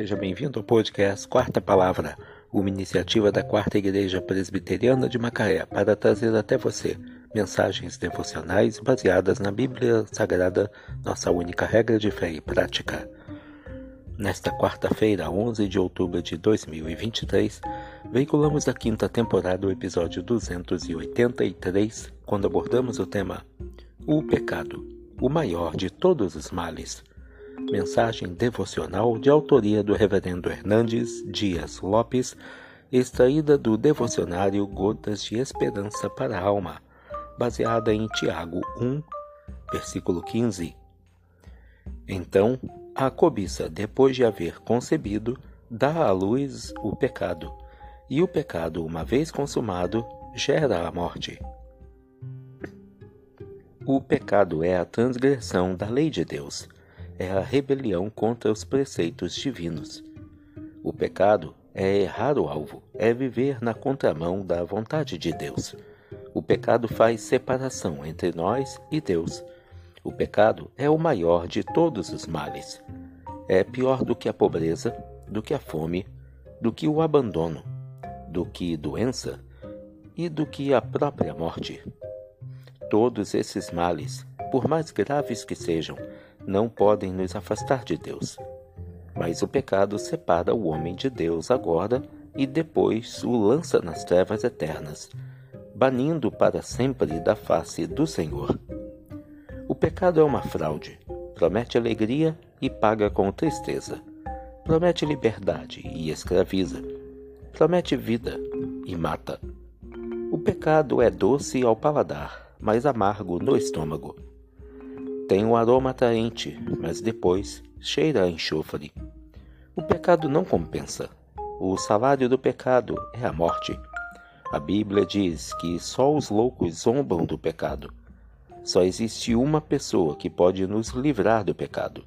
Seja bem-vindo ao podcast Quarta Palavra, uma iniciativa da Quarta Igreja Presbiteriana de Macaé para trazer até você mensagens devocionais baseadas na Bíblia Sagrada, nossa única regra de fé e prática. Nesta quarta-feira, 11 de outubro de 2023, veiculamos a quinta temporada do episódio 283, quando abordamos o tema O Pecado, o maior de todos os males. Mensagem devocional de autoria do Reverendo Hernandes Dias Lopes, extraída do devocionário Gotas de Esperança para a Alma, baseada em Tiago 1, versículo 15. Então, a cobiça, depois de haver concebido, dá à luz o pecado, e o pecado, uma vez consumado, gera a morte. O pecado é a transgressão da lei de Deus é a rebelião contra os preceitos divinos. O pecado é errar o alvo, é viver na contramão da vontade de Deus. O pecado faz separação entre nós e Deus. O pecado é o maior de todos os males. É pior do que a pobreza, do que a fome, do que o abandono, do que doença e do que a própria morte. Todos esses males, por mais graves que sejam, não podem nos afastar de Deus. Mas o pecado separa o homem de Deus agora e depois o lança nas trevas eternas, banindo para sempre da face do Senhor. O pecado é uma fraude, promete alegria e paga com tristeza, promete liberdade e escraviza, promete vida e mata. O pecado é doce ao paladar, mas amargo no estômago. Tem um aroma atraente, mas depois cheira a enxofre. O pecado não compensa. O salário do pecado é a morte. A Bíblia diz que só os loucos zombam do pecado. Só existe uma pessoa que pode nos livrar do pecado.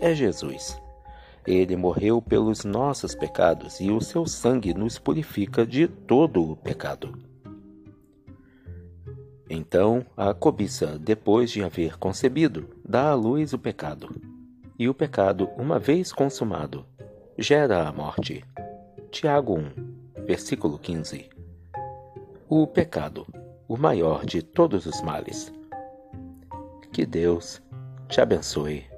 É Jesus. Ele morreu pelos nossos pecados e o seu sangue nos purifica de todo o pecado. Então a cobiça, depois de haver concebido, dá à luz o pecado. E o pecado, uma vez consumado, gera a morte. Tiago 1, versículo 15. O pecado, o maior de todos os males. Que Deus te abençoe.